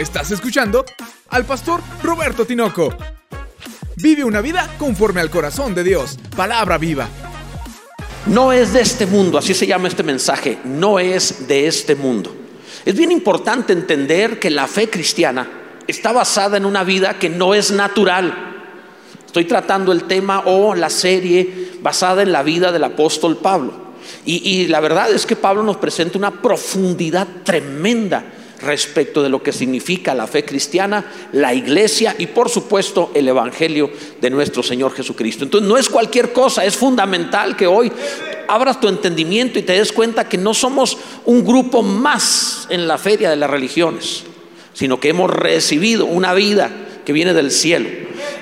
Estás escuchando al pastor Roberto Tinoco. Vive una vida conforme al corazón de Dios. Palabra viva. No es de este mundo, así se llama este mensaje, no es de este mundo. Es bien importante entender que la fe cristiana está basada en una vida que no es natural. Estoy tratando el tema o la serie basada en la vida del apóstol Pablo. Y, la verdad es que Pablo nos presenta una profundidad tremenda respecto de lo que significa la fe cristiana, la iglesia y por supuesto el Evangelio de nuestro Señor Jesucristo. Entonces no es cualquier cosa, es fundamental que hoy abras tu entendimiento y te des cuenta que no somos un grupo más en la feria de las religiones, sino que hemos recibido una vida que viene del cielo.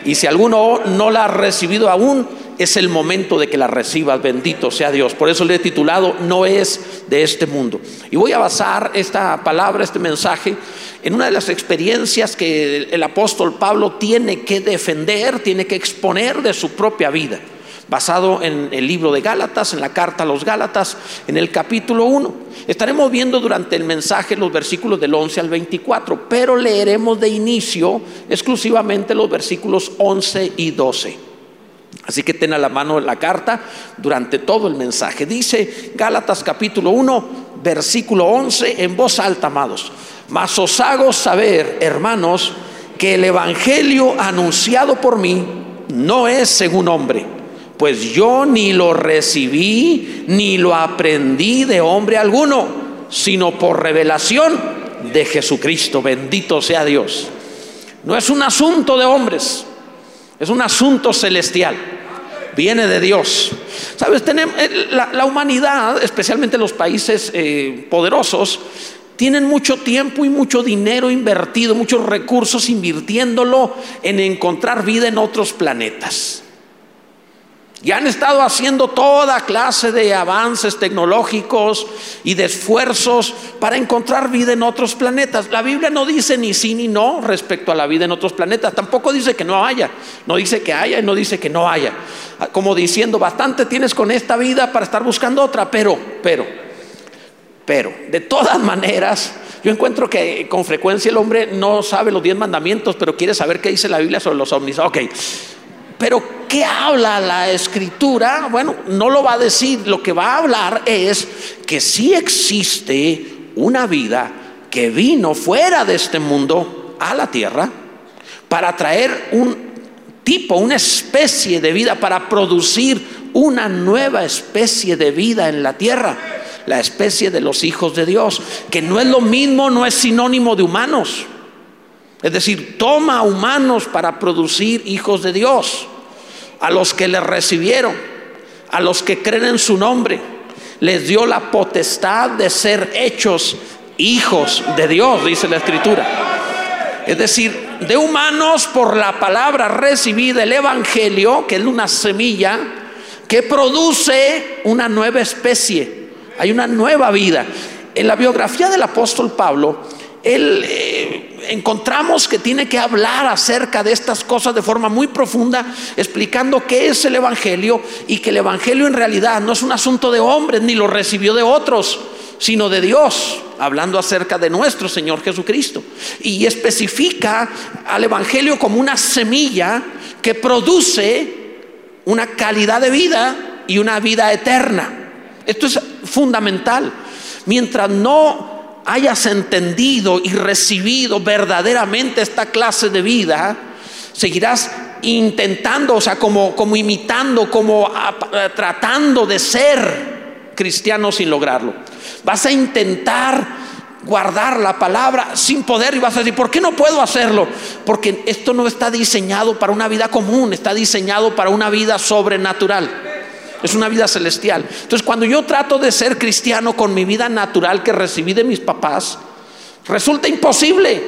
Y si alguno no la ha recibido aún, es el momento de que la recibas, bendito sea Dios. Por eso le he titulado, no es de este mundo. Y voy a basar esta palabra, este mensaje, en una de las experiencias que el apóstol Pablo tiene que defender, tiene que exponer de su propia vida, basado en el libro de Gálatas, en la carta a los Gálatas, en el capítulo 1. Estaremos viendo durante el mensaje los versículos del 11 al 24, pero leeremos de inicio exclusivamente los versículos 11 y 12. Así que ten a la mano la carta durante todo el mensaje. Dice Gálatas capítulo 1, versículo 11, en voz alta, amados. Mas os hago saber, hermanos, que el Evangelio anunciado por mí no es según hombre, pues yo ni lo recibí ni lo aprendí de hombre alguno, sino por revelación de Jesucristo. Bendito sea Dios. No es un asunto de hombres, es un asunto celestial viene de Dios. Sabes, tenemos, eh, la, humanidad, especialmente los países eh, poderosos, tienen mucho tiempo y mucho dinero invertido, muchos recursos invirtiéndolo en encontrar vida en otros planetas. Y han estado haciendo toda clase de avances tecnológicos y de esfuerzos para encontrar vida en otros planetas. La Biblia no dice ni sí ni no respecto a la vida en otros planetas. Tampoco dice que no haya. No dice que haya y no dice que no haya. Como diciendo, bastante tienes con esta vida para estar buscando otra. Pero, pero, pero, de todas maneras, yo encuentro que con frecuencia el hombre no sabe los diez mandamientos, pero quiere saber qué dice la Biblia sobre los ovnis. Ok. Pero ¿qué habla la escritura? Bueno, no lo va a decir, lo que va a hablar es que sí existe una vida que vino fuera de este mundo a la tierra para traer un tipo, una especie de vida, para producir una nueva especie de vida en la tierra, la especie de los hijos de Dios, que no es lo mismo, no es sinónimo de humanos. Es decir, toma humanos para producir hijos de Dios, a los que le recibieron, a los que creen en su nombre. Les dio la potestad de ser hechos hijos de Dios, dice la escritura. Es decir, de humanos por la palabra recibida, el Evangelio, que es una semilla que produce una nueva especie, hay una nueva vida. En la biografía del apóstol Pablo, él eh, encontramos que tiene que hablar acerca de estas cosas de forma muy profunda, explicando qué es el Evangelio y que el Evangelio en realidad no es un asunto de hombres ni lo recibió de otros, sino de Dios, hablando acerca de nuestro Señor Jesucristo. Y especifica al Evangelio como una semilla que produce una calidad de vida y una vida eterna. Esto es fundamental. Mientras no hayas entendido y recibido verdaderamente esta clase de vida, seguirás intentando, o sea, como, como imitando, como tratando de ser cristiano sin lograrlo. Vas a intentar guardar la palabra sin poder y vas a decir, ¿por qué no puedo hacerlo? Porque esto no está diseñado para una vida común, está diseñado para una vida sobrenatural es una vida celestial. Entonces, cuando yo trato de ser cristiano con mi vida natural que recibí de mis papás, resulta imposible,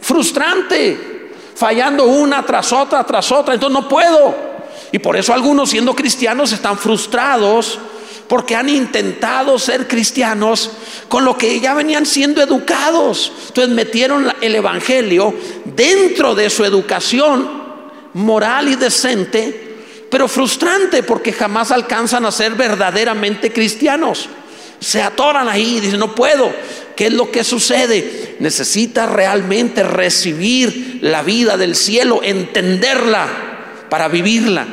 frustrante, fallando una tras otra, tras otra, entonces no puedo. Y por eso algunos siendo cristianos están frustrados porque han intentado ser cristianos con lo que ya venían siendo educados. Entonces metieron el Evangelio dentro de su educación moral y decente pero frustrante porque jamás alcanzan a ser verdaderamente cristianos. Se atoran ahí y dicen, no puedo. ¿Qué es lo que sucede? necesita realmente recibir la vida del cielo, entenderla para vivirla.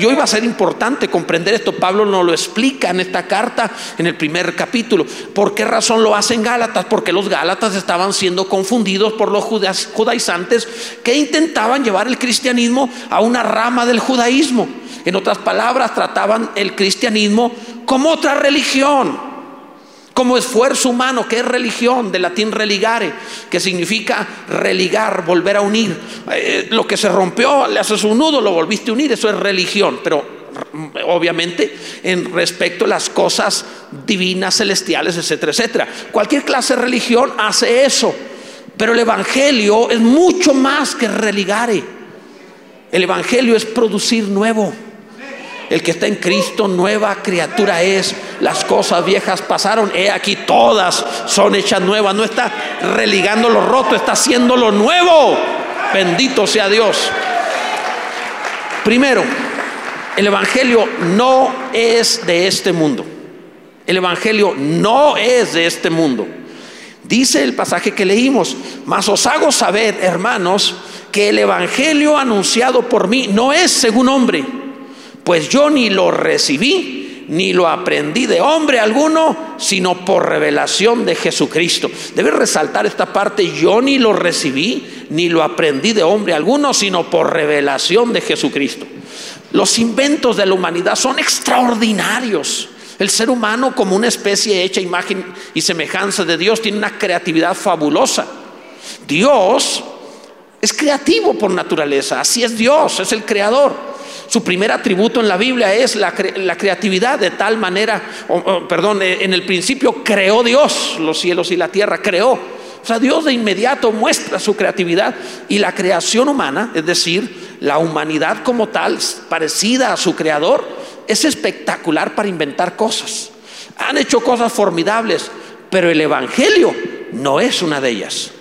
Y hoy va a ser importante comprender esto. Pablo nos lo explica en esta carta, en el primer capítulo. ¿Por qué razón lo hacen Gálatas? Porque los Gálatas estaban siendo confundidos por los judaizantes que intentaban llevar el cristianismo a una rama del judaísmo. En otras palabras, trataban el cristianismo como otra religión como esfuerzo humano, que es religión, de latín religare, que significa religar, volver a unir. Eh, lo que se rompió, le haces un nudo, lo volviste a unir, eso es religión, pero mm, obviamente en respecto a las cosas divinas, celestiales, etcétera, etcétera. Cualquier clase de religión hace eso, pero el Evangelio es mucho más que religare. El Evangelio es producir nuevo. El que está en Cristo, nueva criatura es. Las cosas viejas pasaron. He aquí todas son hechas nuevas. No está religando lo roto, está haciendo lo nuevo. Bendito sea Dios. Primero, el Evangelio no es de este mundo. El Evangelio no es de este mundo. Dice el pasaje que leímos, mas os hago saber, hermanos, que el Evangelio anunciado por mí no es según hombre pues yo ni lo recibí, ni lo aprendí de hombre alguno, sino por revelación de Jesucristo. Debe resaltar esta parte, yo ni lo recibí, ni lo aprendí de hombre alguno, sino por revelación de Jesucristo. Los inventos de la humanidad son extraordinarios. El ser humano como una especie hecha imagen y semejanza de Dios tiene una creatividad fabulosa. Dios es creativo por naturaleza, así es Dios, es el creador. Su primer atributo en la Biblia es la, creatividad, de tal manera, perdón, eh, en el principio creó Dios los cielos y la tierra, creó. O sea, Dios de inmediato muestra su creatividad y la creación humana, es decir, la humanidad como tal, parecida a su creador, es espectacular para inventar cosas. Han hecho cosas formidables, pero el Evangelio no es una de ellas.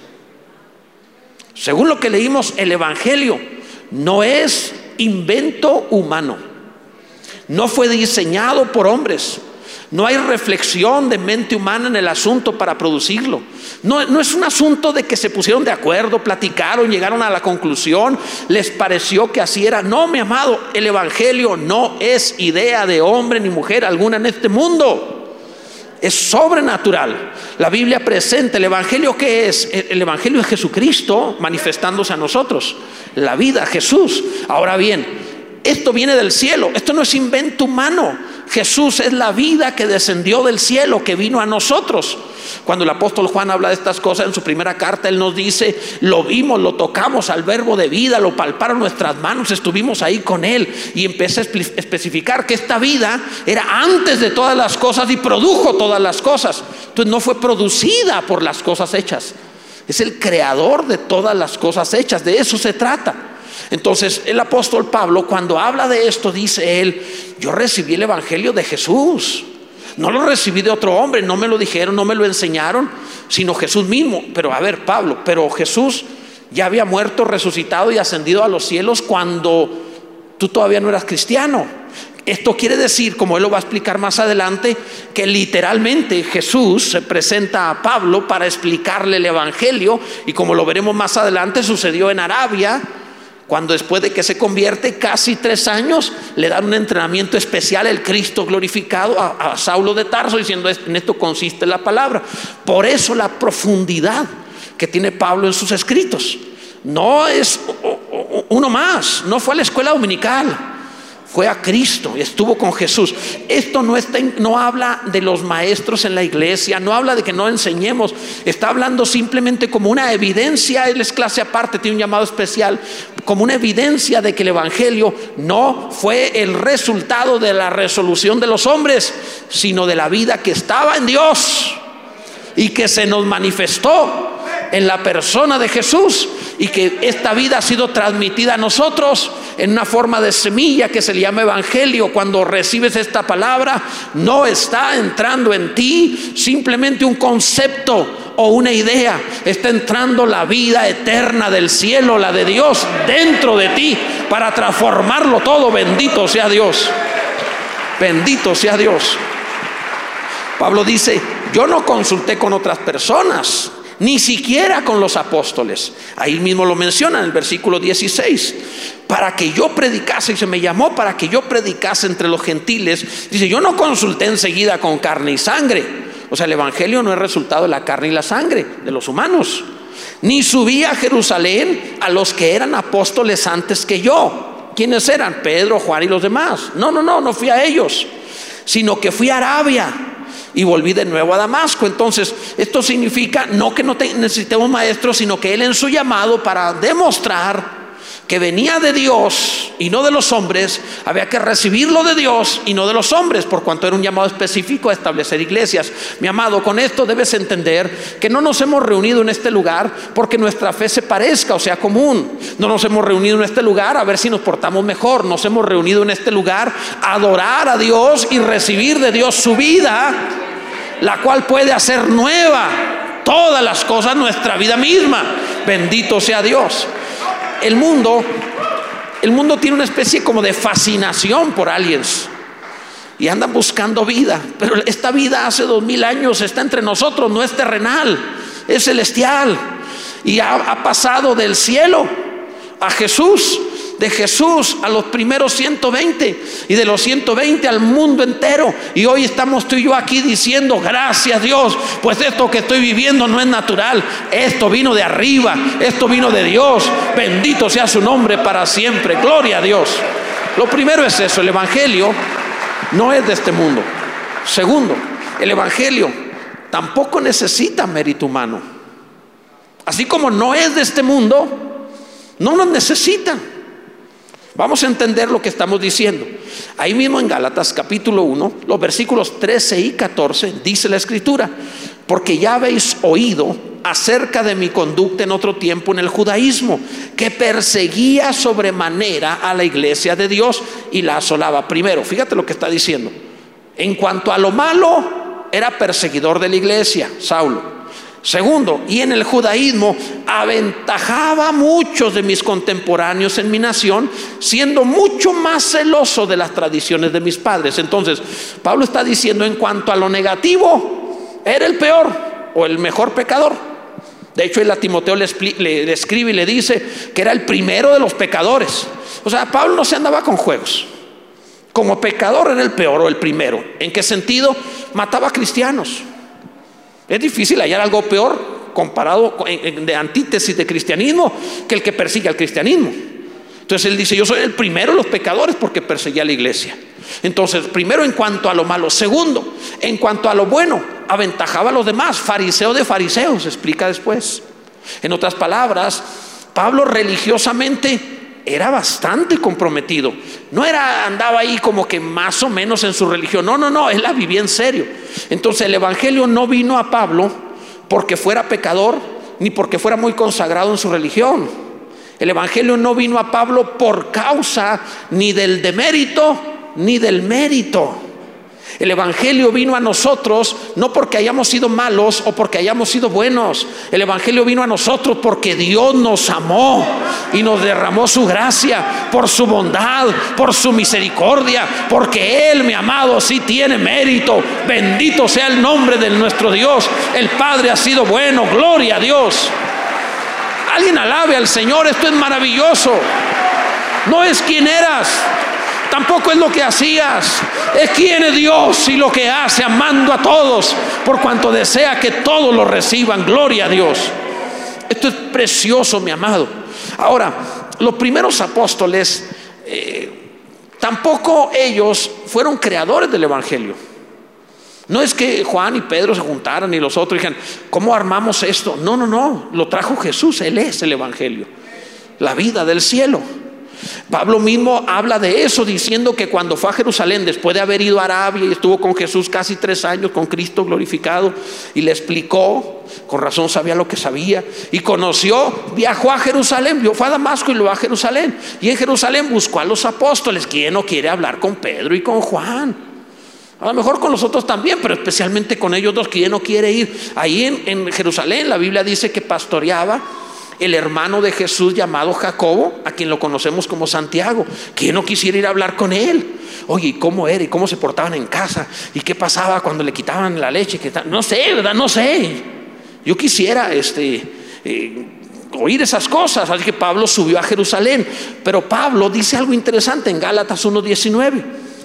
Según lo que leímos, el Evangelio no es invento humano. No fue diseñado por hombres. No hay reflexión de mente humana en el asunto para producirlo. No, no, es un asunto de que se pusieron de acuerdo, platicaron, llegaron a la conclusión, les pareció que así era. No, mi amado, el Evangelio no es idea de hombre ni mujer alguna en este mundo. Es sobrenatural. La Biblia presenta el Evangelio que es. El Evangelio es Jesucristo manifestándose a nosotros la vida, Jesús. Ahora bien, esto viene del cielo, esto no es invento humano. Jesús es la vida que descendió del cielo, que vino a nosotros. Cuando el apóstol Juan habla de estas cosas en su primera carta, él nos dice, lo vimos, lo tocamos al verbo de vida, lo palparon nuestras manos, estuvimos ahí con él y empieza a especificar que esta vida era antes de todas las cosas y produjo todas las cosas. Entonces no fue producida por las cosas hechas, es el creador de todas las cosas hechas, de eso se trata. Entonces el apóstol Pablo cuando habla de esto dice él, yo recibí el Evangelio de Jesús. No lo recibí de otro hombre, no me lo dijeron, no me lo enseñaron, sino Jesús mismo. Pero a ver, Pablo, pero Jesús ya había muerto, resucitado y ascendido a los cielos cuando tú todavía no eras cristiano. Esto quiere decir, como él lo va a explicar más adelante, que literalmente Jesús se presenta a Pablo para explicarle el Evangelio y como lo veremos más adelante sucedió en Arabia, cuando después de que se convierte casi tres años le dan un entrenamiento especial el Cristo glorificado a, a Saulo de Tarso diciendo en esto consiste la palabra. Por eso la profundidad que tiene Pablo en sus escritos. No es uno más, no fue a la escuela dominical fue a Cristo y estuvo con Jesús. Esto no, está, no habla de los maestros en la iglesia, no habla de que no enseñemos, está hablando simplemente como una evidencia, él es clase aparte, tiene un llamado especial, como una evidencia de que el Evangelio no fue el resultado de la resolución de los hombres, sino de la vida que estaba en Dios y que se nos manifestó en la persona de Jesús y que esta vida ha sido transmitida a nosotros en una forma de semilla que se le llama evangelio. Cuando recibes esta palabra, no está entrando en ti simplemente un concepto o una idea, está entrando la vida eterna del cielo, la de Dios, dentro de ti para transformarlo todo. Bendito sea Dios. Bendito sea Dios. Pablo dice, yo no consulté con otras personas ni siquiera con los apóstoles. Ahí mismo lo menciona en el versículo 16. Para que yo predicase, y se me llamó para que yo predicase entre los gentiles. Dice, yo no consulté enseguida con carne y sangre. O sea, el Evangelio no es resultado de la carne y la sangre, de los humanos. Ni subí a Jerusalén a los que eran apóstoles antes que yo. ¿Quiénes eran? Pedro, Juan y los demás. No, no, no, no fui a ellos, sino que fui a Arabia y volví de nuevo a Damasco. Entonces, esto significa no que no necesitemos maestros, sino que Él en su llamado para demostrar que venía de Dios y no de los hombres, había que recibirlo de Dios y no de los hombres, por cuanto era un llamado específico a establecer iglesias. Mi amado, con esto debes entender que no nos hemos reunido en este lugar porque nuestra fe se parezca o sea común. No nos hemos reunido en este lugar a ver si nos portamos mejor. Nos hemos reunido en este lugar a adorar a Dios y recibir de Dios su vida, la cual puede hacer nueva todas las cosas, nuestra vida misma. Bendito sea Dios el mundo, el mundo tiene una especie como de fascinación por aliens y andan buscando vida, pero esta vida hace dos mil años está entre nosotros, no es terrenal, es celestial. Y ha, ha pasado del cielo a Jesús de Jesús a los primeros 120 y de los 120 al mundo entero. Y hoy estamos tú y yo aquí diciendo, gracias Dios, pues esto que estoy viviendo no es natural, esto vino de arriba, esto vino de Dios, bendito sea su nombre para siempre, gloria a Dios. Lo primero es eso, el Evangelio no es de este mundo. Segundo, el Evangelio tampoco necesita mérito humano. Así como no es de este mundo, no lo necesita. Vamos a entender lo que estamos diciendo. Ahí mismo en Gálatas capítulo 1, los versículos 13 y 14, dice la escritura, porque ya habéis oído acerca de mi conducta en otro tiempo en el judaísmo, que perseguía sobremanera a la iglesia de Dios y la asolaba. Primero, fíjate lo que está diciendo. En cuanto a lo malo, era perseguidor de la iglesia, Saulo. Segundo, y en el judaísmo aventajaba a muchos de mis contemporáneos en mi nación, siendo mucho más celoso de las tradiciones de mis padres. Entonces, Pablo está diciendo en cuanto a lo negativo, era el peor o el mejor pecador. De hecho, él a Timoteo le, le, escribe y le dice que era el primero de los pecadores. O sea, Pablo no se andaba con juegos. Como pecador era el peor o el primero. ¿En qué sentido? Mataba a cristianos es difícil hallar algo peor comparado de antítesis de cristianismo que el que persigue al cristianismo. Entonces él dice, yo soy el primero de los pecadores porque perseguía a la iglesia. Entonces, primero en cuanto a lo malo. Segundo, en cuanto a lo bueno, aventajaba a los demás. Fariseo de fariseos, explica después. En otras palabras, Pablo religiosamente era bastante comprometido. No era, andaba ahí como que más o menos en su religión. No, no, no, él la vivía en serio. Entonces el Evangelio no vino a Pablo porque fuera pecador ni porque fuera muy consagrado en su religión. El Evangelio no vino a Pablo por causa ni del demérito ni del mérito. El Evangelio vino a nosotros no porque hayamos sido malos o porque hayamos sido buenos. El Evangelio vino a nosotros porque Dios nos amó y nos derramó su gracia por su bondad, por su misericordia, porque Él, mi amado, sí tiene mérito. Bendito sea el nombre de nuestro Dios. El Padre ha sido bueno. Gloria a Dios. Alguien alabe al Señor. Esto es maravilloso. No es quien eras, tampoco es lo que hacías, es quien es Dios y lo que hace, amando a todos, por cuanto desea que todos lo reciban. Gloria a Dios. Esto es precioso, mi amado. Ahora, los primeros apóstoles, eh, tampoco ellos fueron creadores del Evangelio. No es que Juan y Pedro se juntaran y los otros dijeran, ¿cómo armamos esto? No, no, no, lo trajo Jesús, Él es el Evangelio, la vida del cielo. Pablo mismo habla de eso diciendo que cuando fue a Jerusalén, después de haber ido a Arabia y estuvo con Jesús casi tres años, con Cristo glorificado, y le explicó, con razón sabía lo que sabía, y conoció, viajó a Jerusalén, fue a Damasco y luego a Jerusalén, y en Jerusalén buscó a los apóstoles, ¿quién no quiere hablar con Pedro y con Juan? A lo mejor con los otros también, pero especialmente con ellos dos, ¿quién no quiere ir? Ahí en Jerusalén la Biblia dice que pastoreaba el hermano de Jesús llamado Jacobo, a quien lo conocemos como Santiago. ¿Quién no quisiera ir a hablar con él? Oye, ¿y cómo era? ¿Y cómo se portaban en casa? ¿Y qué pasaba cuando le quitaban la leche? No sé, ¿verdad? No sé. Yo quisiera este, eh, oír esas cosas, así que Pablo subió a Jerusalén. Pero Pablo dice algo interesante en Gálatas 1.19.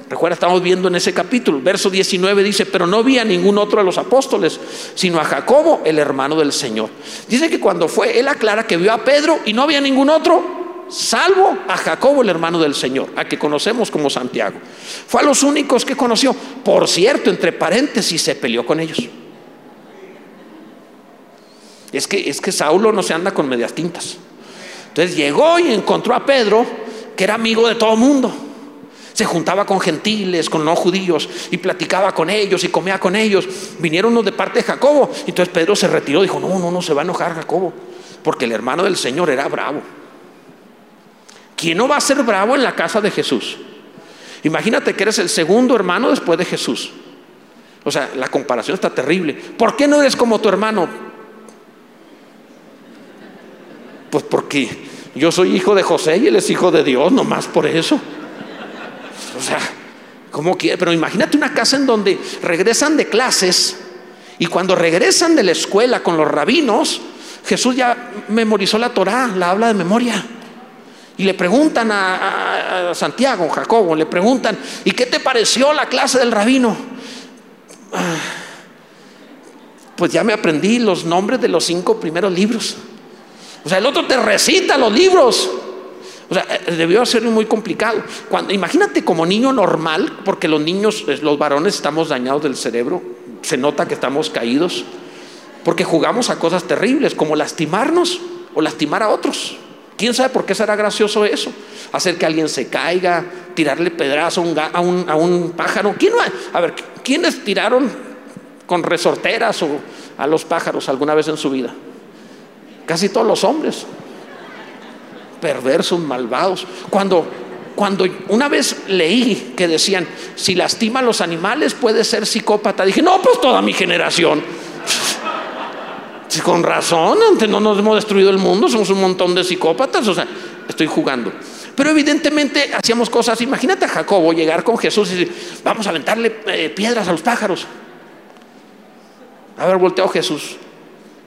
Recuerda, estamos viendo en ese capítulo, verso 19 dice, pero no vi a ningún otro de los apóstoles, sino a Jacobo, el hermano del Señor. Dice que cuando fue, él aclara que vio a Pedro y no había ningún otro, salvo a Jacobo, el hermano del Señor, a que conocemos como Santiago. Fue a los únicos que conoció. Por cierto, entre paréntesis, se peleó con ellos. Es que, es que Saulo no se anda con medias tintas. Entonces llegó y encontró a Pedro, que era amigo de todo mundo se juntaba con gentiles, con no judíos, y platicaba con ellos y comía con ellos. Vinieron unos de parte de Jacobo. Entonces Pedro se retiró, dijo, no, no, no se va a enojar Jacobo, porque el hermano del Señor era bravo. ¿Quién no va a ser bravo en la casa de Jesús? Imagínate que eres el segundo hermano después de Jesús. O sea, la comparación está terrible. ¿Por qué no eres como tu hermano? Pues porque yo soy hijo de José y él es hijo de Dios, nomás por eso. O sea, ¿cómo quiere? Pero imagínate una casa en donde regresan de clases y cuando regresan de la escuela con los rabinos, Jesús ya memorizó la Torá, la habla de memoria. Y le preguntan a, Santiago, Jacobo, le preguntan, ¿y qué te pareció la clase del rabino? Ah, pues ya me aprendí los nombres de los cinco primeros libros. O sea, el otro te recita los libros. O sea, eh, debió ser muy complicado. Cuando, imagínate como niño normal, porque los niños, los varones estamos dañados del cerebro, se nota que estamos caídos, porque jugamos a cosas terribles, como lastimarnos o lastimar a otros. ¿Quién sabe por qué será gracioso eso? Hacer que alguien se caiga, tirarle pedrazo a un, a un, pájaro. ¿Quién a ver, ¿quiénes tiraron con resorteras o a los pájaros alguna vez en su vida? Casi todos los hombres perversos, malvados. Cuando, cuando una vez leí que decían, si lastima a los animales puede ser psicópata, dije, no, pues toda mi generación. Con razón, no nos hemos destruido el mundo, somos un montón de psicópatas, o sea, estoy jugando. Pero evidentemente hacíamos cosas, imagínate a Jacobo llegar con Jesús y decir, vamos a aventarle eh, piedras a los pájaros. A ver, volteó Jesús,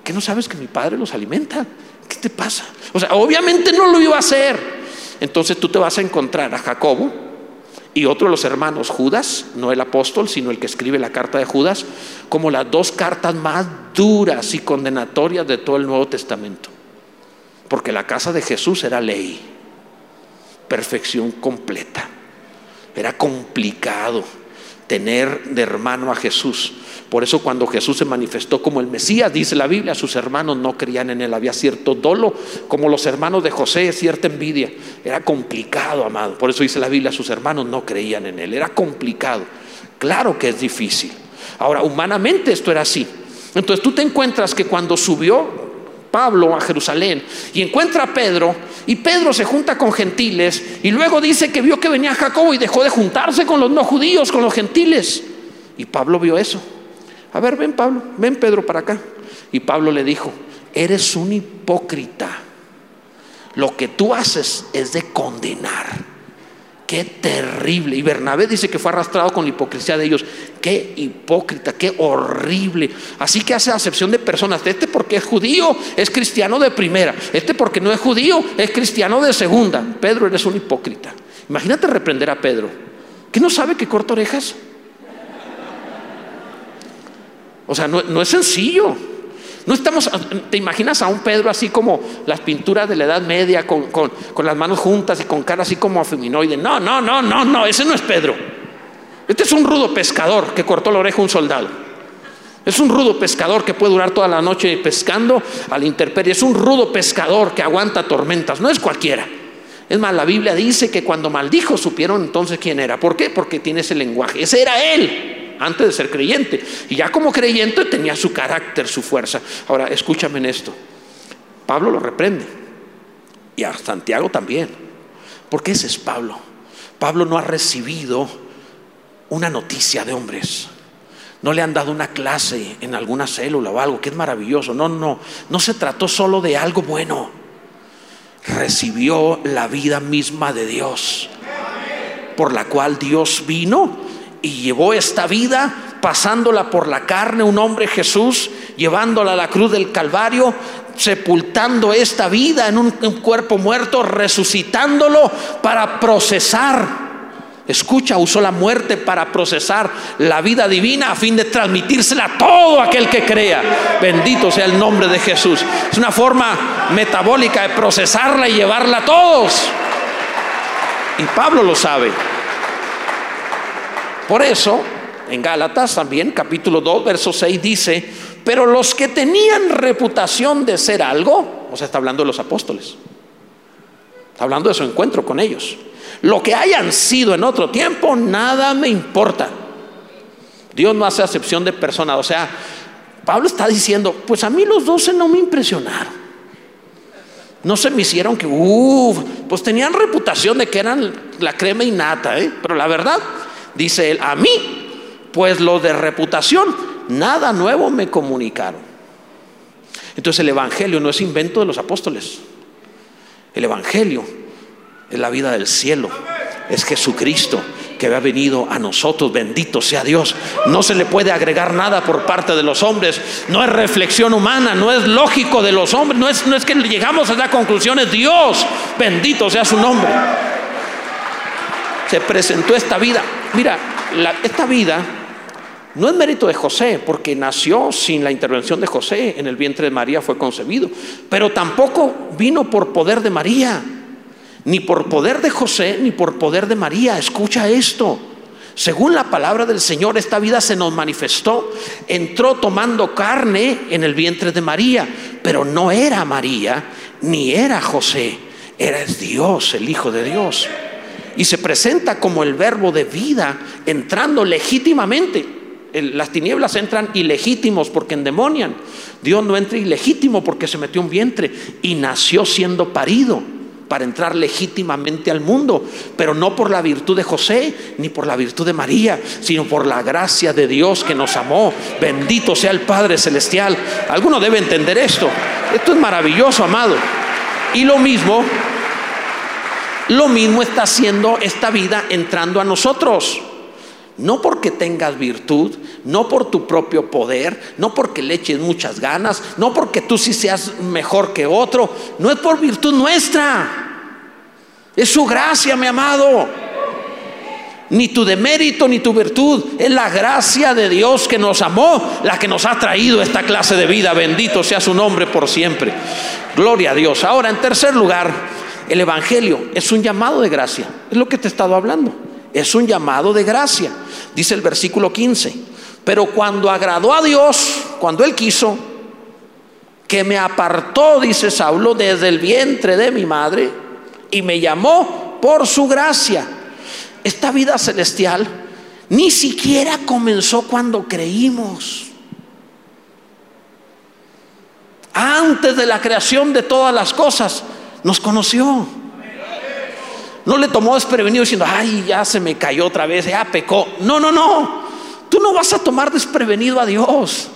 ¿qué no sabes que mi padre los alimenta? ¿Qué te pasa? O sea, obviamente no lo iba a hacer. Entonces tú te vas a encontrar a Jacobo y otro de los hermanos, Judas, no el apóstol, sino el que escribe la carta de Judas, como las dos cartas más duras y condenatorias de todo el Nuevo Testamento. Porque la casa de Jesús era ley, perfección completa. Era complicado tener de hermano a Jesús. Por eso cuando Jesús se manifestó como el Mesías, dice la Biblia, sus hermanos no creían en él. Había cierto dolo, como los hermanos de José, cierta envidia. Era complicado, amado. Por eso dice la Biblia, sus hermanos no creían en él. Era complicado. Claro que es difícil. Ahora, humanamente esto era así. Entonces tú te encuentras que cuando subió Pablo a Jerusalén y encuentra a Pedro y Pedro se junta con gentiles y luego dice que vio que venía Jacobo y dejó de juntarse con los no judíos, con los gentiles. Y Pablo vio eso. A ver, ven Pablo, ven Pedro para acá. Y Pablo le dijo, eres un hipócrita. Lo que tú haces es de condenar. Qué terrible. Y Bernabé dice que fue arrastrado con la hipocresía de ellos. Qué hipócrita, qué horrible. Así que hace acepción de personas. Este porque es judío, es cristiano de primera. Este porque no es judío, es cristiano de segunda. Pedro, eres un hipócrita. Imagínate reprender a Pedro. ¿Que no sabe que corta orejas? O sea, no, es sencillo. No estamos, ¿te imaginas a un Pedro así como las pinturas de la Edad Media, con, las manos juntas y con cara así como afeminoide? No, no, no, no, no, ese no es Pedro. Este es un rudo pescador que cortó la oreja a un soldado. Es un rudo pescador que puede durar toda la noche pescando a la intemperie. Es un rudo pescador que aguanta tormentas. No es cualquiera. Es más, la Biblia dice que cuando maldijo supieron entonces quién era. ¿Por qué? Porque tiene ese lenguaje. Ese era él antes de ser creyente. Y ya como creyente tenía su carácter, su fuerza. Ahora, escúchame en esto. Pablo lo reprende. Y a Santiago también. Porque ese es Pablo. Pablo no ha recibido una noticia de hombres. No le han dado una clase en alguna célula o algo, que es maravilloso. No, no, no se trató solo de algo bueno. Recibió la vida misma de Dios, por la cual Dios vino y llevó esta vida pasándola por la carne, un hombre Jesús, llevándola a la cruz del Calvario, sepultando esta vida en un, cuerpo muerto, resucitándolo para procesar Escucha, usó la muerte para procesar la vida divina a fin de transmitírsela a todo aquel que crea. Bendito sea el nombre de Jesús. Es una forma metabólica de procesarla y llevarla a todos. Y Pablo lo sabe. Por eso, en Gálatas también, capítulo 2, verso 6 dice, pero los que tenían reputación de ser algo, o sea, está hablando de los apóstoles, está hablando de su encuentro con ellos lo que hayan sido en otro tiempo, nada me importa. Dios no hace acepción de personas. O sea, Pablo está diciendo, pues a mí los doce no me impresionaron. No se me hicieron que, uff, pues tenían reputación de que eran la crema innata, ¿eh? pero la verdad, dice él, a mí, pues los de reputación, nada nuevo me comunicaron. Entonces el Evangelio no es invento de los apóstoles. El Evangelio es la vida del cielo, es Jesucristo que ha venido a nosotros, bendito sea Dios. No se le puede agregar nada por parte de los hombres, no es reflexión humana, no es lógico de los hombres, no es, no es que llegamos a la conclusión, es Dios, bendito sea su nombre. Se presentó esta vida, mira, esta vida no es mérito de José, porque nació sin la intervención de José, en el vientre de María fue concebido, pero tampoco vino por poder de María ni por poder de José, ni por poder de María. Escucha esto. Según la palabra del Señor, esta vida se nos manifestó, entró tomando carne en el vientre de María, pero no era María, ni era José, era Dios, el Hijo de Dios. Y se presenta como el verbo de vida, entrando legítimamente. Las tinieblas entran ilegítimos porque endemonian. Dios no entra ilegítimo porque se metió un vientre y nació siendo parido para entrar legítimamente al mundo, pero no por la virtud de José ni por la virtud de María, sino por la gracia de Dios que nos amó. Bendito sea el Padre Celestial. Alguno debe entender esto. Esto es maravilloso, amado. Y lo mismo, lo mismo está haciendo esta vida entrando a nosotros. No porque tengas virtud, no por tu propio poder, no porque le eches muchas ganas, no porque tú sí seas mejor que otro, no es por virtud nuestra. Es su gracia, mi amado. Ni tu demérito ni tu virtud. Es la gracia de Dios que nos amó, la que nos ha traído esta clase de vida. Bendito sea su nombre por siempre. Gloria a Dios. Ahora, en tercer lugar, el Evangelio es un llamado de gracia. Es lo que te he estado hablando. Es un llamado de gracia. Dice el versículo 15. Pero cuando agradó a Dios, cuando Él quiso, que me apartó, dice Saulo, desde el vientre de mi madre y me llamó por su gracia. Esta vida celestial ni siquiera comenzó cuando creímos. Antes de la creación de todas las cosas, nos conoció. No le tomó desprevenido diciendo, ay, ya se me cayó otra vez, ya pecó. No, no, no. Tú no vas a tomar desprevenido a Dios.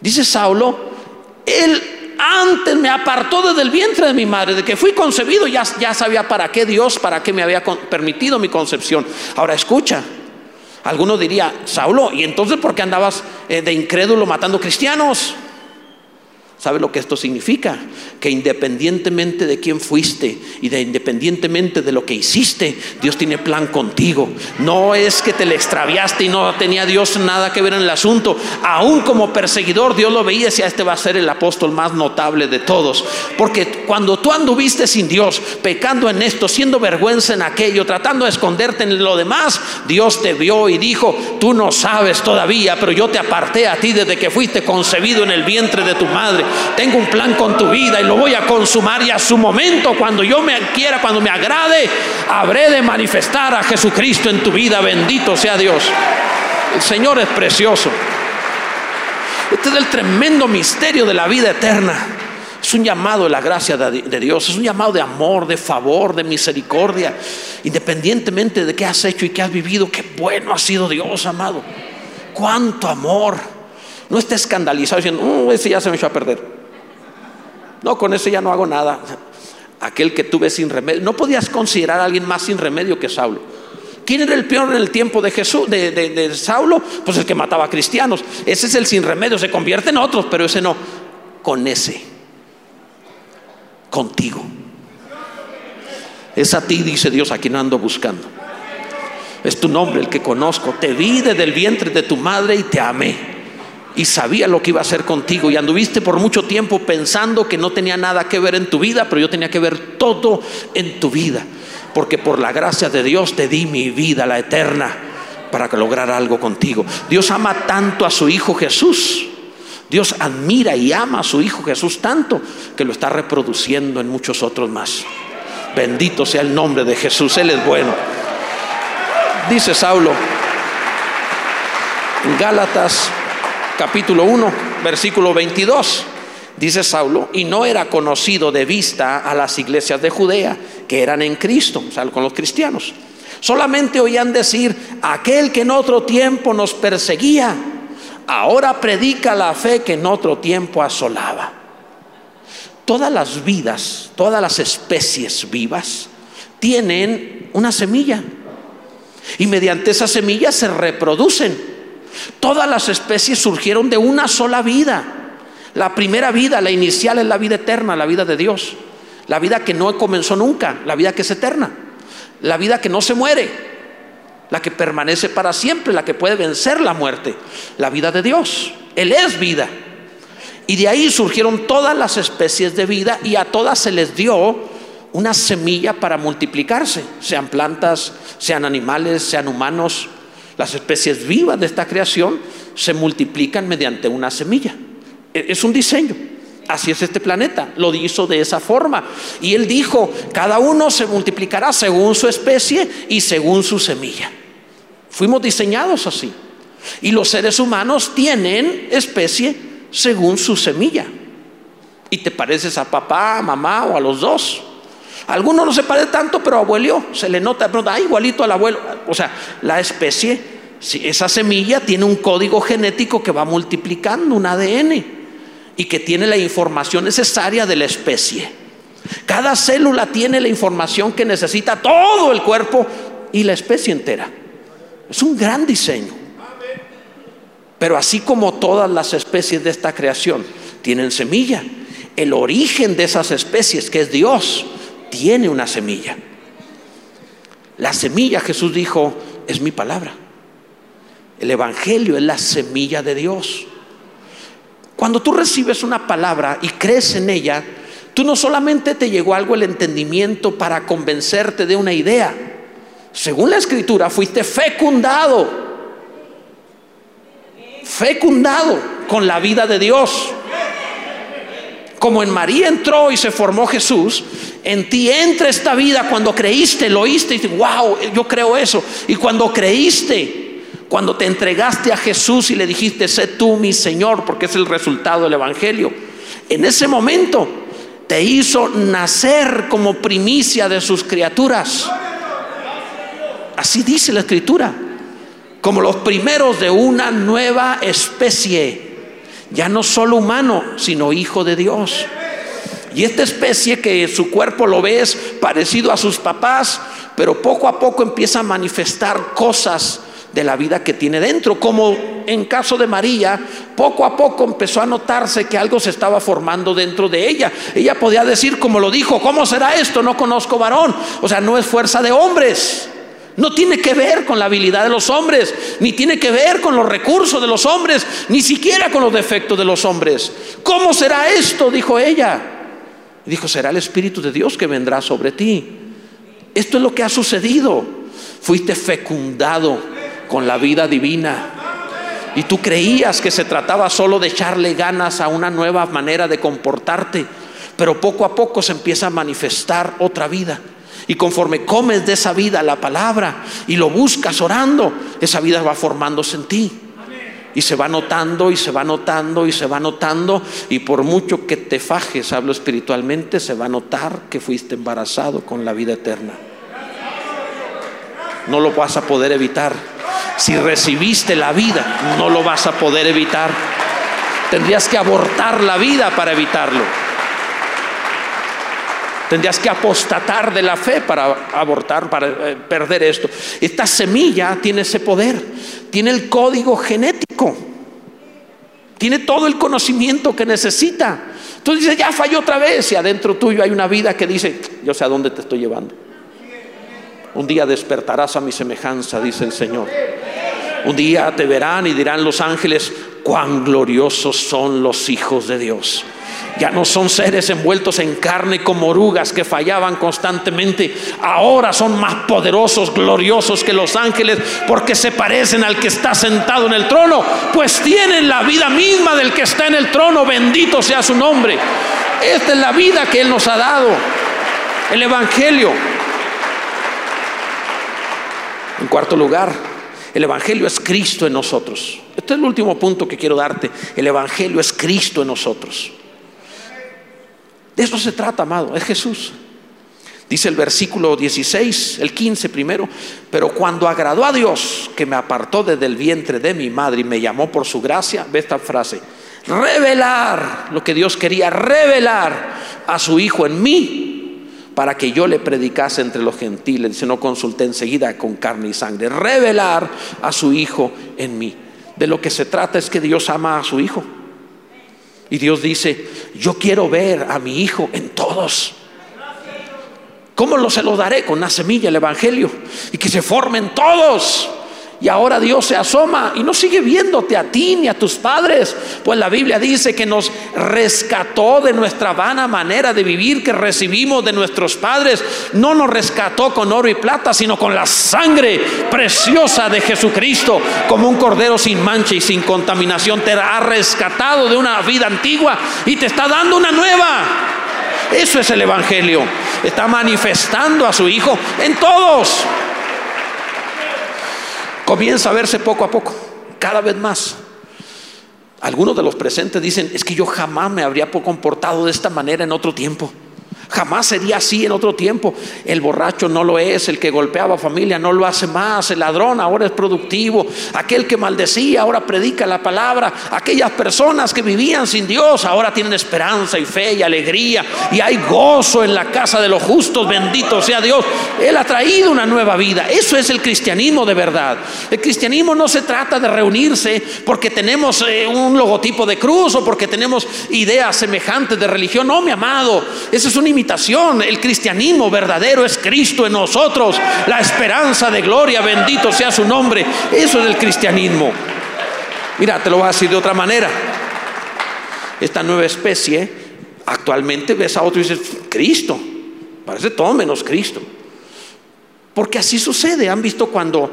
Dice Saulo, Él antes me apartó desde el vientre de mi madre, de que fui concebido, ya, ya sabía para qué Dios, para qué me había permitido mi concepción. Ahora escucha, alguno diría, Saulo, ¿y entonces por qué andabas eh, de incrédulo matando cristianos? ¿Sabe lo que esto significa? Que independientemente de quién fuiste y de independientemente de lo que hiciste, Dios tiene plan contigo. No es que te le extraviaste y no tenía Dios nada que ver en el asunto. Aún como perseguidor, Dios lo veía y decía, este va a ser el apóstol más notable de todos. Porque cuando tú anduviste sin Dios, pecando en esto, siendo vergüenza en aquello, tratando de esconderte en lo demás, Dios te vio y dijo, tú no sabes todavía, pero yo te aparté a ti desde que fuiste concebido en el vientre de tu madre tengo un plan con tu vida y lo voy a consumar y a su momento, cuando yo me quiera, cuando me agrade, habré de manifestar a Jesucristo en tu vida. Bendito sea Dios. El Señor es precioso. Este es el tremendo misterio de la vida eterna. Es un llamado de la gracia de, Dios, es un llamado de amor, de favor, de misericordia, independientemente de qué has hecho y qué has vivido, qué bueno ha sido Dios, amado. Cuánto amor. No esté escandalizado diciendo, uh, ese ya se me echó a perder. No, con ese ya no hago nada. Aquel que tuve sin remedio. No podías considerar a alguien más sin remedio que Saulo. ¿Quién era el peor en el tiempo de Jesús, de, de Saulo? Pues el que mataba a cristianos. Ese es el sin remedio, se convierte en otros, pero ese no. Con ese, contigo. Es a ti, dice Dios, a quien ando buscando. Es tu nombre el que conozco. Te vi desde el vientre de tu madre y te amé y sabía lo que iba a hacer contigo y anduviste por mucho tiempo pensando que no tenía nada que ver en tu vida, pero yo tenía que ver todo en tu vida, porque por la gracia de Dios te di mi vida, la eterna, para que lograra algo contigo. Dios ama tanto a su Hijo Jesús. Dios admira y ama a su Hijo Jesús tanto que lo está reproduciendo en muchos otros más. Bendito sea el nombre de Jesús, Él es bueno. Dice Saulo, en Gálatas capítulo 1, versículo 22. Dice Saulo, y no era conocido de vista a las iglesias de Judea, que eran en Cristo, o sea, con los cristianos. Solamente oían decir, aquel que en otro tiempo nos perseguía, ahora predica la fe que en otro tiempo asolaba. Todas las vidas, todas las especies vivas tienen una semilla. Y mediante esa semilla se reproducen. Todas las especies surgieron de una sola vida. La primera vida, la inicial, es la vida eterna, la vida de Dios. La vida que no comenzó nunca, la vida que es eterna. La vida que no se muere, la que permanece para siempre, la que puede vencer la muerte. La vida de Dios. Él es vida. Y de ahí surgieron todas las especies de vida y a todas se les dio una semilla para multiplicarse, sean plantas, sean animales, sean humanos. Las especies vivas de esta creación se multiplican mediante una semilla. E, es un diseño. Así es este planeta. Lo hizo de esa forma. Y él dijo, cada uno se multiplicará según su especie y según su semilla. Fuimos diseñados así. Y los seres humanos tienen especie según su semilla. Y te pareces a papá, mamá o a los dos. Algunos no se parece tanto, pero abuelo se le nota, pero da igualito al abuelo. O sea, la especie, esa semilla tiene un código genético que va multiplicando, un ADN, y que tiene la información necesaria de la especie. Cada célula tiene la información que necesita todo el cuerpo y la especie entera. Es un gran diseño. Pero así como todas las especies de esta creación tienen semilla, el origen de esas especies, que es Dios, tiene una semilla. La semilla, Jesús dijo, es mi palabra. El Evangelio es la semilla de Dios. Cuando tú recibes una palabra y crees en ella, tú no solamente te llegó algo el entendimiento para convencerte de una idea. Según la escritura, fuiste fecundado. Fecundado con la vida de Dios. Como en María entró y se formó Jesús, en ti entra esta vida cuando creíste, lo oíste y dices, wow, yo creo eso. Y cuando creíste, cuando te entregaste a Jesús y le dijiste, sé tú mi Señor, porque es el resultado del Evangelio, en ese momento te hizo nacer como primicia de sus criaturas. Así dice la Escritura, como los primeros de una nueva especie, ya no solo humano, sino hijo de Dios. Y esta especie que su cuerpo lo ves parecido a sus papás, pero poco a poco empieza a manifestar cosas de la vida que tiene dentro, como en caso de María, poco a poco empezó a notarse que algo se estaba formando dentro de ella. Ella podía decir, como lo dijo, ¿cómo será esto? No conozco varón. O sea, no es fuerza de hombres. No tiene que ver con la habilidad de los hombres, ni tiene que ver con los recursos de los hombres, ni siquiera con los defectos de los hombres. ¿Cómo será esto? dijo ella. Dijo, será el Espíritu de Dios que vendrá sobre ti. Esto es lo que ha sucedido. Fuiste fecundado con la vida divina. Y tú creías que se trataba solo de echarle ganas a una nueva manera de comportarte. Pero poco a poco se empieza a manifestar otra vida. Y conforme comes de esa vida la palabra y lo buscas orando, esa vida va formándose en ti. Y se va notando y se va notando y se va notando. Y por mucho que te fajes, hablo espiritualmente, se va a notar que fuiste embarazado con la vida eterna. No lo vas a poder evitar. Si recibiste la vida, no lo vas a poder evitar. Tendrías que abortar la vida para evitarlo. Tendrías que apostatar de la fe para abortar, para eh, perder esto. Esta semilla tiene ese poder, tiene el código genético, tiene todo el conocimiento que necesita. Entonces dice, ya falló otra vez y adentro tuyo hay una vida que dice, yo sé a dónde te estoy llevando. Un día despertarás a mi semejanza, dice el Señor. Un día te verán y dirán los ángeles, cuán gloriosos son los hijos de Dios. Ya no son seres envueltos en carne como orugas que fallaban constantemente. Ahora son más poderosos, gloriosos que los ángeles porque se parecen al que está sentado en el trono. Pues tienen la vida misma del que está en el trono. Bendito sea su nombre. Esta es la vida que Él nos ha dado. El Evangelio. En cuarto lugar, el Evangelio es Cristo en nosotros. Este es el último punto que quiero darte. El Evangelio es Cristo en nosotros. De eso se trata, amado, es Jesús. Dice el versículo 16, el 15 primero, pero cuando agradó a Dios, que me apartó desde el vientre de mi madre y me llamó por su gracia, ve esta frase, revelar lo que Dios quería, revelar a su Hijo en mí, para que yo le predicase entre los gentiles, dice, no consulté enseguida con carne y sangre, revelar a su Hijo en mí. De lo que se trata es que Dios ama a su Hijo. Y Dios dice, yo quiero ver a mi Hijo en todos. ¿Cómo lo se lo daré? Con una semilla, el Evangelio. Y que se formen todos. Y ahora Dios se asoma y no sigue viéndote a ti ni a tus padres. Pues la Biblia dice que nos rescató de nuestra vana manera de vivir que recibimos de nuestros padres. No nos rescató con oro y plata, sino con la sangre preciosa de Jesucristo. Como un cordero sin mancha y sin contaminación. Te ha rescatado de una vida antigua y te está dando una nueva. Eso es el Evangelio. Está manifestando a su Hijo en todos comienza a verse poco a poco, cada vez más. Algunos de los presentes dicen, es que yo jamás me habría comportado de esta manera en otro tiempo. Jamás sería así en otro tiempo. El borracho no lo es, el que golpeaba familia no lo hace más, el ladrón ahora es productivo, aquel que maldecía ahora predica la palabra, aquellas personas que vivían sin Dios ahora tienen esperanza y fe y alegría y hay gozo en la casa de los justos, bendito sea Dios. Él ha traído una nueva vida. Eso es el cristianismo de verdad. El cristianismo no se trata de reunirse porque tenemos eh, un logotipo de cruz o porque tenemos ideas semejantes de religión. No, mi amado, eso es un imitación. El cristianismo verdadero es Cristo en nosotros, la esperanza de gloria, bendito sea su nombre. Eso es el cristianismo. Mira, te lo voy a decir de otra manera. Esta nueva especie, actualmente ves a otro y dices, Cristo, parece todo menos Cristo. Porque así sucede. Han visto cuando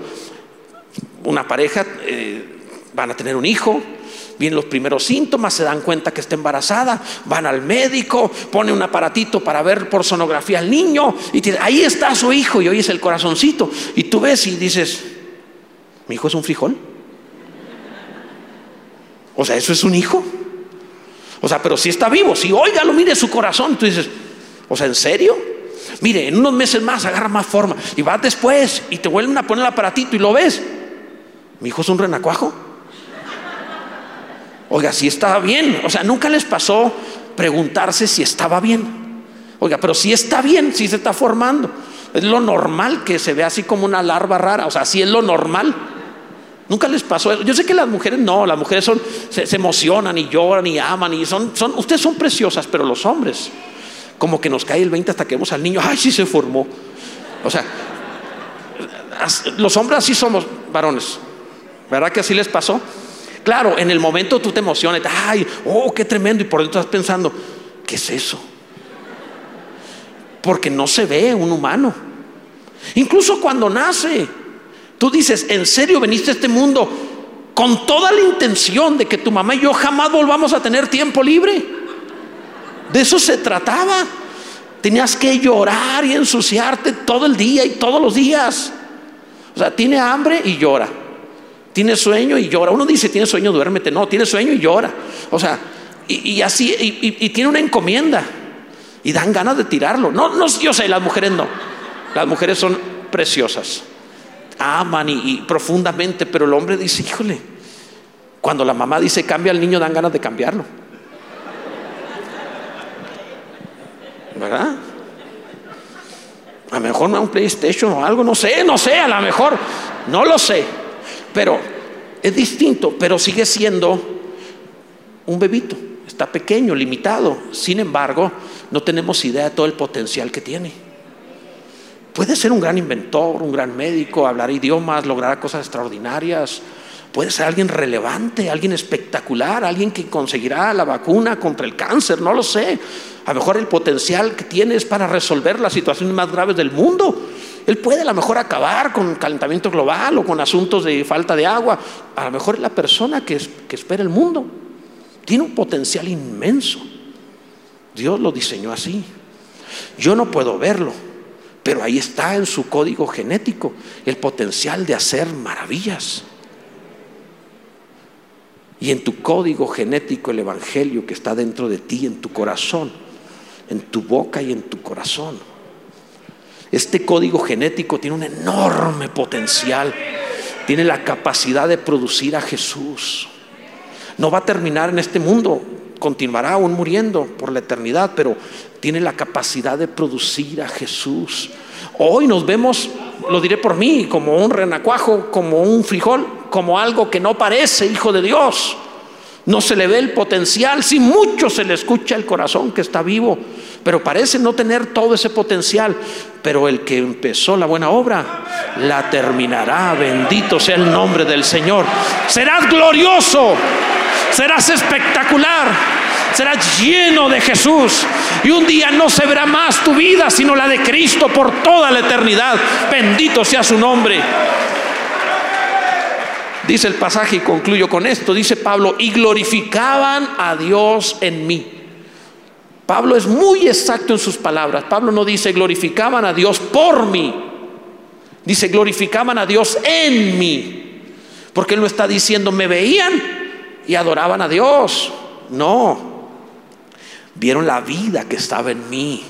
una pareja eh, van a tener un hijo, vienen los primeros síntomas, se dan cuenta que está embarazada, van al médico, pone un aparatito para ver por sonografía al niño y dice, ahí está su hijo y oyes el corazoncito y tú ves y dices, mi hijo es un frijol. O sea, eso es un hijo. O sea, pero si está vivo, si lo mire su corazón, tú dices, o sea, ¿en serio? Mire, en unos meses más agarra más forma y vas después y te vuelven a poner el aparatito y lo ves. Mi hijo es un renacuajo. Oiga, si estaba bien. O sea, nunca les pasó preguntarse si estaba bien. Oiga, pero si está bien, si se está formando. Es lo normal que se ve así como una larva rara. O sea, si es lo normal. Nunca les pasó eso. Yo sé que las mujeres no, las mujeres son, se, emocionan y lloran y aman y son, son, ustedes son preciosas, pero los hombres, como que nos cae el 20 hasta que vemos al niño, ay, sí se formó. O sea, los hombres así somos varones. ¿Verdad que así les pasó? Claro, en el momento tú te emocionas, ay, oh, qué tremendo, y por dentro estás pensando, ¿qué es eso? Porque no se ve un humano. Incluso cuando nace, tú dices, ¿en serio veniste a este mundo con toda la intención de que tu mamá y yo jamás volvamos a tener tiempo libre? De eso se trataba. Tenías que llorar y ensuciarte todo el día y todos los días. O sea, tiene hambre y llora. Tiene sueño y llora. Uno dice, tiene sueño, duérmete. No, tiene sueño y llora. O sea, y, así, y, tiene una encomienda. Y dan ganas de tirarlo. No, no, yo sé, las mujeres no. Las mujeres son preciosas. Aman y, profundamente, pero el hombre dice, híjole, cuando la mamá dice cambia al niño, dan ganas de cambiarlo. ¿Verdad? mejor me da un PlayStation o algo, no sé, no sé, a lo mejor, no lo sé. Pero es distinto, pero sigue siendo un bebito, está pequeño, limitado. Sin embargo, no tenemos idea de todo el potencial que tiene. Puede ser un gran inventor, un gran médico, hablar idiomas, lograr cosas extraordinarias. Puede ser alguien relevante, alguien espectacular, alguien que conseguirá la vacuna contra el cáncer, no lo sé. A lo mejor el potencial que tiene es para resolver las situaciones más graves del mundo. Él puede a lo mejor acabar con calentamiento global o con asuntos de falta de agua. A lo mejor es la persona que, que espera el mundo. Tiene un potencial inmenso. Dios lo diseñó así. Yo no puedo verlo, pero ahí está en su código genético el potencial de hacer maravillas. Y en tu código genético el Evangelio que está dentro de ti, en tu corazón, en tu boca y en tu corazón. Este código genético tiene un enorme potencial, tiene la capacidad de producir a Jesús. No va a terminar en este mundo, continuará aún muriendo por la eternidad, pero tiene la capacidad de producir a Jesús. Hoy nos vemos, lo diré por mí, como un renacuajo, como un frijol, como algo que no parece hijo de Dios. No se le ve el potencial, si mucho se le escucha el corazón que está vivo, pero parece no tener todo ese potencial. Pero el que empezó la buena obra, la terminará. Bendito sea el nombre del Señor. Serás glorioso, serás espectacular, serás lleno de Jesús. Y un día no se verá más tu vida, sino la de Cristo por toda la eternidad. Bendito sea su nombre. Dice el pasaje y concluyo con esto, dice Pablo, y glorificaban a Dios en mí. Pablo es muy exacto en sus palabras. Pablo no dice glorificaban a Dios por mí. Dice glorificaban a Dios en mí. Porque él no está diciendo me veían y adoraban a Dios. No. Vieron la vida que estaba en mí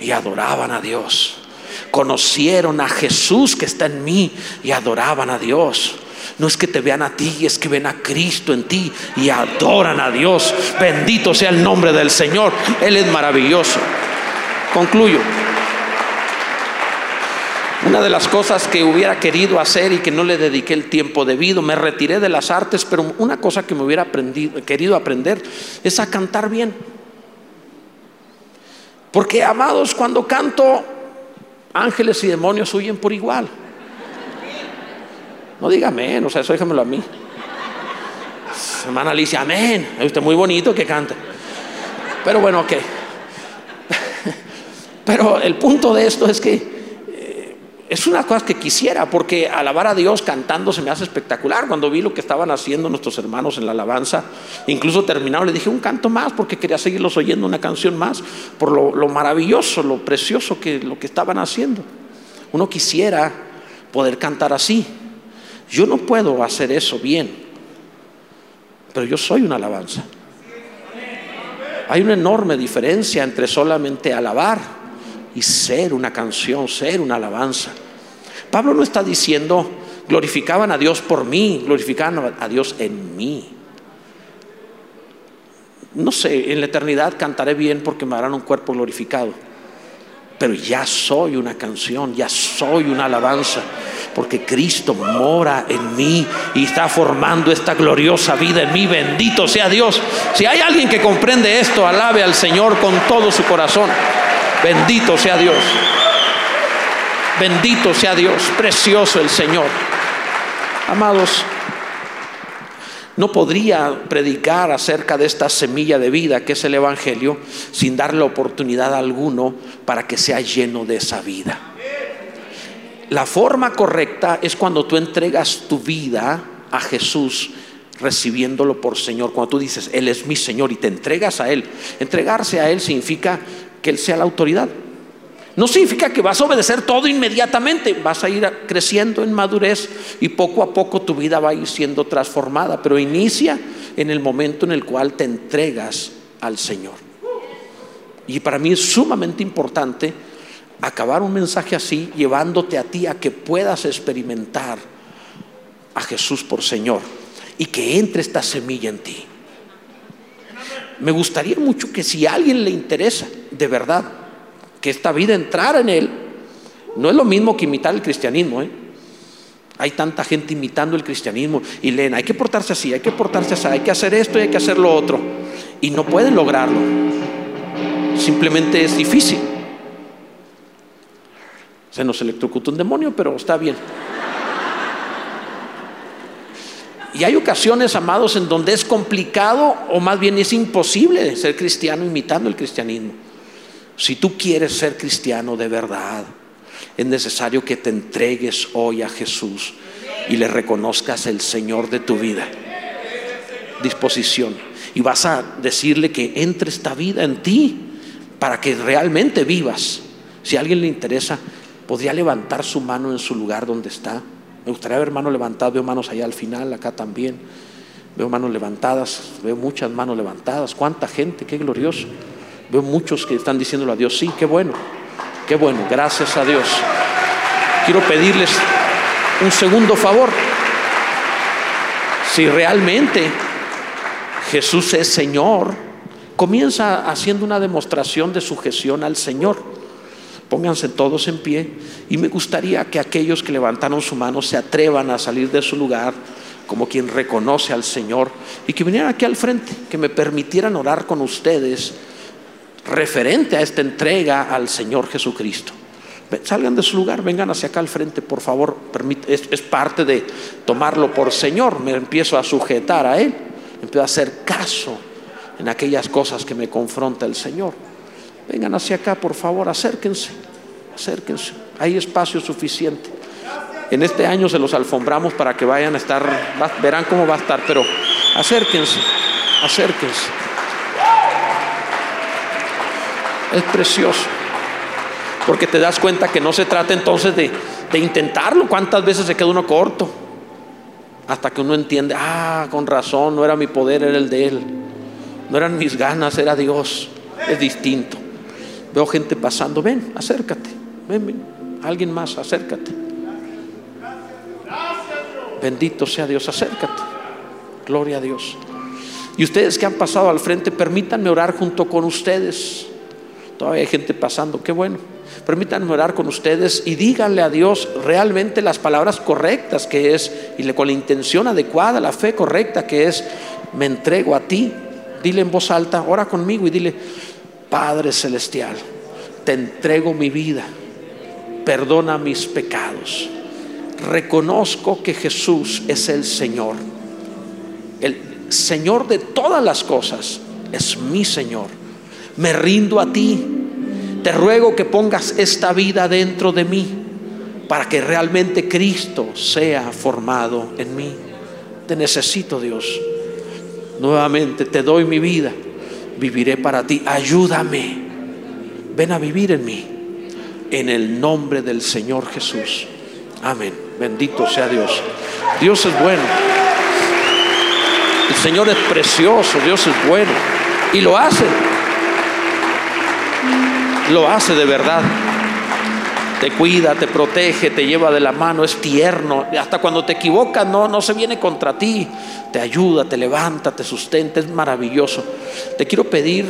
y adoraban a Dios. Conocieron a Jesús que está en mí y adoraban a Dios. No es que te vean a ti, es que ven a Cristo en ti y adoran a Dios. Bendito sea el nombre del Señor. Él es maravilloso. Concluyo. Una de las cosas que hubiera querido hacer y que no le dediqué el tiempo debido, me retiré de las artes, pero una cosa que me hubiera querido aprender es a cantar bien. Porque, amados, cuando canto, ángeles y demonios huyen por igual. No diga amén, o sea, eso déjamelo a mí. Hermana Alicia, amén. Usted muy bonito que canta. Pero bueno, ok. Pero el punto de esto es que eh, es una cosa que quisiera, porque alabar a Dios cantando se me hace espectacular. Cuando vi lo que estaban haciendo nuestros hermanos en la alabanza, incluso terminado, le dije un canto más, porque quería seguirlos oyendo una canción más, por lo, lo maravilloso, lo precioso que lo que estaban haciendo. Uno quisiera poder cantar así. Yo no puedo hacer eso bien, pero yo soy una alabanza. Hay una enorme diferencia entre solamente alabar y ser una canción, ser una alabanza. Pablo no está diciendo, glorificaban a Dios por mí, glorificaban a Dios en mí. No sé, en la eternidad cantaré bien porque me harán un cuerpo glorificado, pero ya soy una canción, ya soy una alabanza porque Cristo mora en mí y está formando esta gloriosa vida en mí. Bendito sea Dios. Si hay alguien que comprende esto, alabe al Señor con todo su corazón. Bendito sea Dios. Bendito sea Dios. Precioso el Señor. Amados, no podría predicar acerca de esta semilla de vida que es el Evangelio sin darle oportunidad a alguno para que sea lleno de esa vida. La forma correcta es cuando tú entregas tu vida a Jesús recibiéndolo por Señor. Cuando tú dices, Él es mi Señor y te entregas a Él. Entregarse a Él significa que Él sea la autoridad. No significa que vas a obedecer todo inmediatamente, vas a ir creciendo en madurez y poco a poco tu vida va a ir siendo transformada, pero inicia en el momento en el cual te entregas al Señor. Y para mí es sumamente importante acabar un mensaje así llevándote a ti a que puedas experimentar a Jesús por Señor y que entre esta semilla en ti. Me gustaría mucho que si a alguien le interesa de verdad que esta vida entrara en él, No es lo mismo que imitar el cristianismo. ¿eh? Hay tanta gente imitando el cristianismo y leen, hay que portarse así, hay que portarse así, hay que hacer esto y hay que hacer lo otro. Y no pueden lograrlo. Simplemente es difícil. Se nos electrocutó un demonio, pero está bien. Y hay ocasiones, amados, en donde es complicado o más bien es imposible ser cristiano imitando el cristianismo. Si tú quieres ser cristiano de verdad, es necesario que te entregues hoy a Jesús y le reconozcas el Señor de tu vida. Disposición. Y vas a decirle que entre esta vida en ti para que realmente vivas. Si a alguien le interesa, podría levantar su mano en su lugar donde está. Me gustaría ver manos levantadas, veo manos allá al final, acá también. Veo manos levantadas, veo muchas manos levantadas. ¿Cuánta gente? Qué glorioso. Veo muchos que están diciéndole a Dios, sí, qué bueno, qué bueno, gracias a Dios. Quiero pedirles un segundo favor. Si realmente Jesús es Señor, comienza haciendo una demostración de sujeción al Señor. Pónganse todos en pie y me gustaría que aquellos que levantaron su mano se atrevan a salir de su lugar como quien reconoce al Señor y que vinieran aquí al frente, que me permitieran orar con ustedes referente a esta entrega al Señor Jesucristo. Salgan de su lugar, vengan hacia acá al frente, por favor. Es, es parte de tomarlo por Señor. Me empiezo a sujetar a Él, empiezo a hacer caso en aquellas cosas que me confronta el Señor. Vengan hacia acá, por favor, acérquense, acérquense. Hay espacio suficiente. En este año se los alfombramos para que vayan a estar, verán cómo va a estar, pero acérquense, acérquense. Es precioso, porque te das cuenta que no se trata entonces de, intentarlo. ¿Cuántas veces se queda uno corto? Hasta que uno entiende, ah, con razón, no era mi poder, era el de Él. No eran mis ganas, era Dios. Es distinto. Veo gente pasando, ven, acércate, ven, ven, alguien más, acércate. Bendito sea Dios, acércate. Gloria a Dios. Y ustedes que han pasado al frente, permítanme orar junto con ustedes. Hay gente pasando, qué bueno. Permítanme orar con ustedes y díganle a Dios realmente las palabras correctas que es, y con la intención adecuada, la fe correcta que es, me entrego a ti. Dile en voz alta, ora conmigo y dile, Padre Celestial, te entrego mi vida, perdona mis pecados. Reconozco que Jesús es el Señor, el Señor de todas las cosas, es mi Señor. Me rindo a ti, te ruego que pongas esta vida dentro de mí para que realmente Cristo sea formado en mí. Te necesito, Dios. Nuevamente te doy mi vida viviré para ti. Ayúdame. Ven a vivir en mí. En el nombre del Señor Jesús. Amén. Bendito sea Dios. Dios es bueno. El Señor es precioso. Dios es bueno. Y lo hace. Lo hace de verdad. Te cuida, te protege, te lleva de la mano, es tierno. Hasta cuando te equivocas, no, no se viene contra ti te ayuda, te levanta, te sustenta, es maravilloso. Te quiero pedir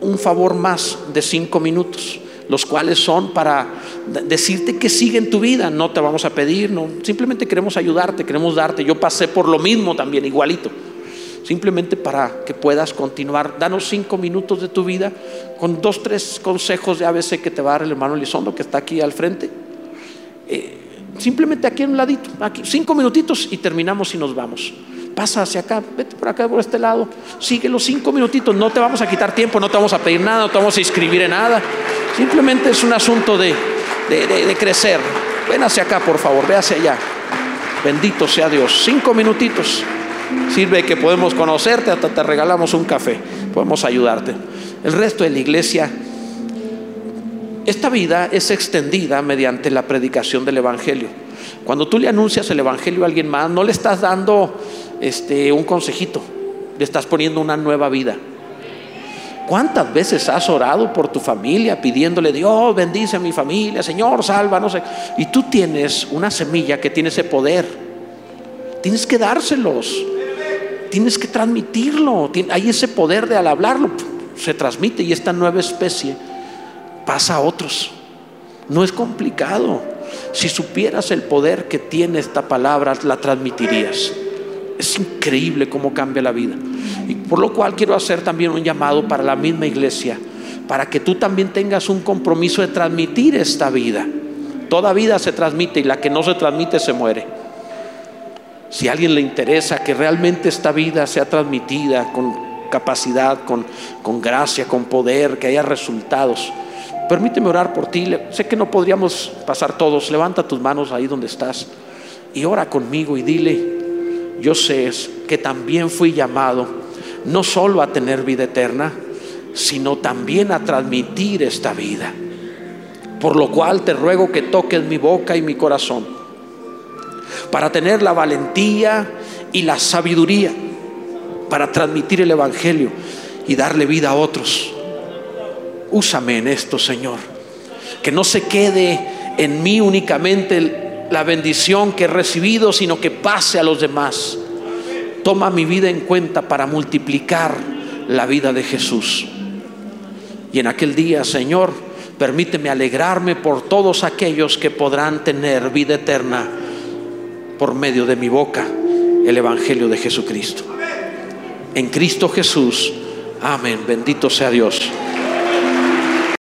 un favor más de cinco minutos, los cuales son para decirte que sigue en tu vida. No te vamos a pedir, no, simplemente queremos ayudarte, queremos darte. Yo pasé por lo mismo también, igualito. Simplemente para que puedas continuar. Danos cinco minutos de tu vida con dos, tres consejos de ABC que te va a dar el hermano Elizondo que está aquí al frente. Eh, simplemente aquí en un ladito, aquí, cinco minutitos y terminamos y nos vamos pasa hacia acá, vete por acá, por este lado, sigue los cinco minutitos, no te vamos a quitar tiempo, no te vamos a pedir nada, no te vamos a inscribir en nada, simplemente es un asunto de, de, crecer. Ven hacia acá, por favor, ve hacia allá. Bendito sea Dios. Cinco minutitos. Sirve que podemos conocerte, hasta te regalamos un café, podemos ayudarte. El resto de la iglesia, esta vida es extendida mediante la predicación del Evangelio. Cuando tú le anuncias el Evangelio a alguien más, no le estás dando este, un consejito, le estás poniendo una nueva vida. ¿Cuántas veces has orado por tu familia pidiéndole, Dios bendice a mi familia, Señor, salva, no sé? Y tú tienes una semilla que tiene ese poder. Tienes que dárselos. Tienes que transmitirlo. Hay ese poder de al hablarlo, se transmite y esta nueva especie pasa a otros. No es complicado. Si supieras el poder que tiene esta palabra, la transmitirías. Es increíble cómo cambia la vida. Y por lo cual quiero hacer también un llamado para la misma iglesia, para que tú también tengas un compromiso de transmitir esta vida. Toda vida se transmite y la que no se transmite se muere. Si a alguien le interesa que realmente esta vida sea transmitida con capacidad, con, con gracia, con poder, que haya resultados, permíteme orar por ti. Sé que no podríamos pasar todos. Levanta tus manos ahí donde estás y ora conmigo y dile, yo sé que también fui llamado no solo a tener vida eterna, sino también a transmitir esta vida. Por lo cual te ruego que toques mi boca y mi corazón para tener la valentía y la sabiduría para transmitir el Evangelio y darle vida a otros. Úsame en esto, Señor. Que no se quede en mí únicamente la bendición que he recibido, sino que pase a los demás. Toma mi vida en cuenta para multiplicar la vida de Jesús. Y en aquel día, Señor, permíteme alegrarme por todos aquellos que podrán tener vida eterna por medio de mi boca el Evangelio de Jesucristo. En Cristo Jesús. Amén. Bendito sea Dios.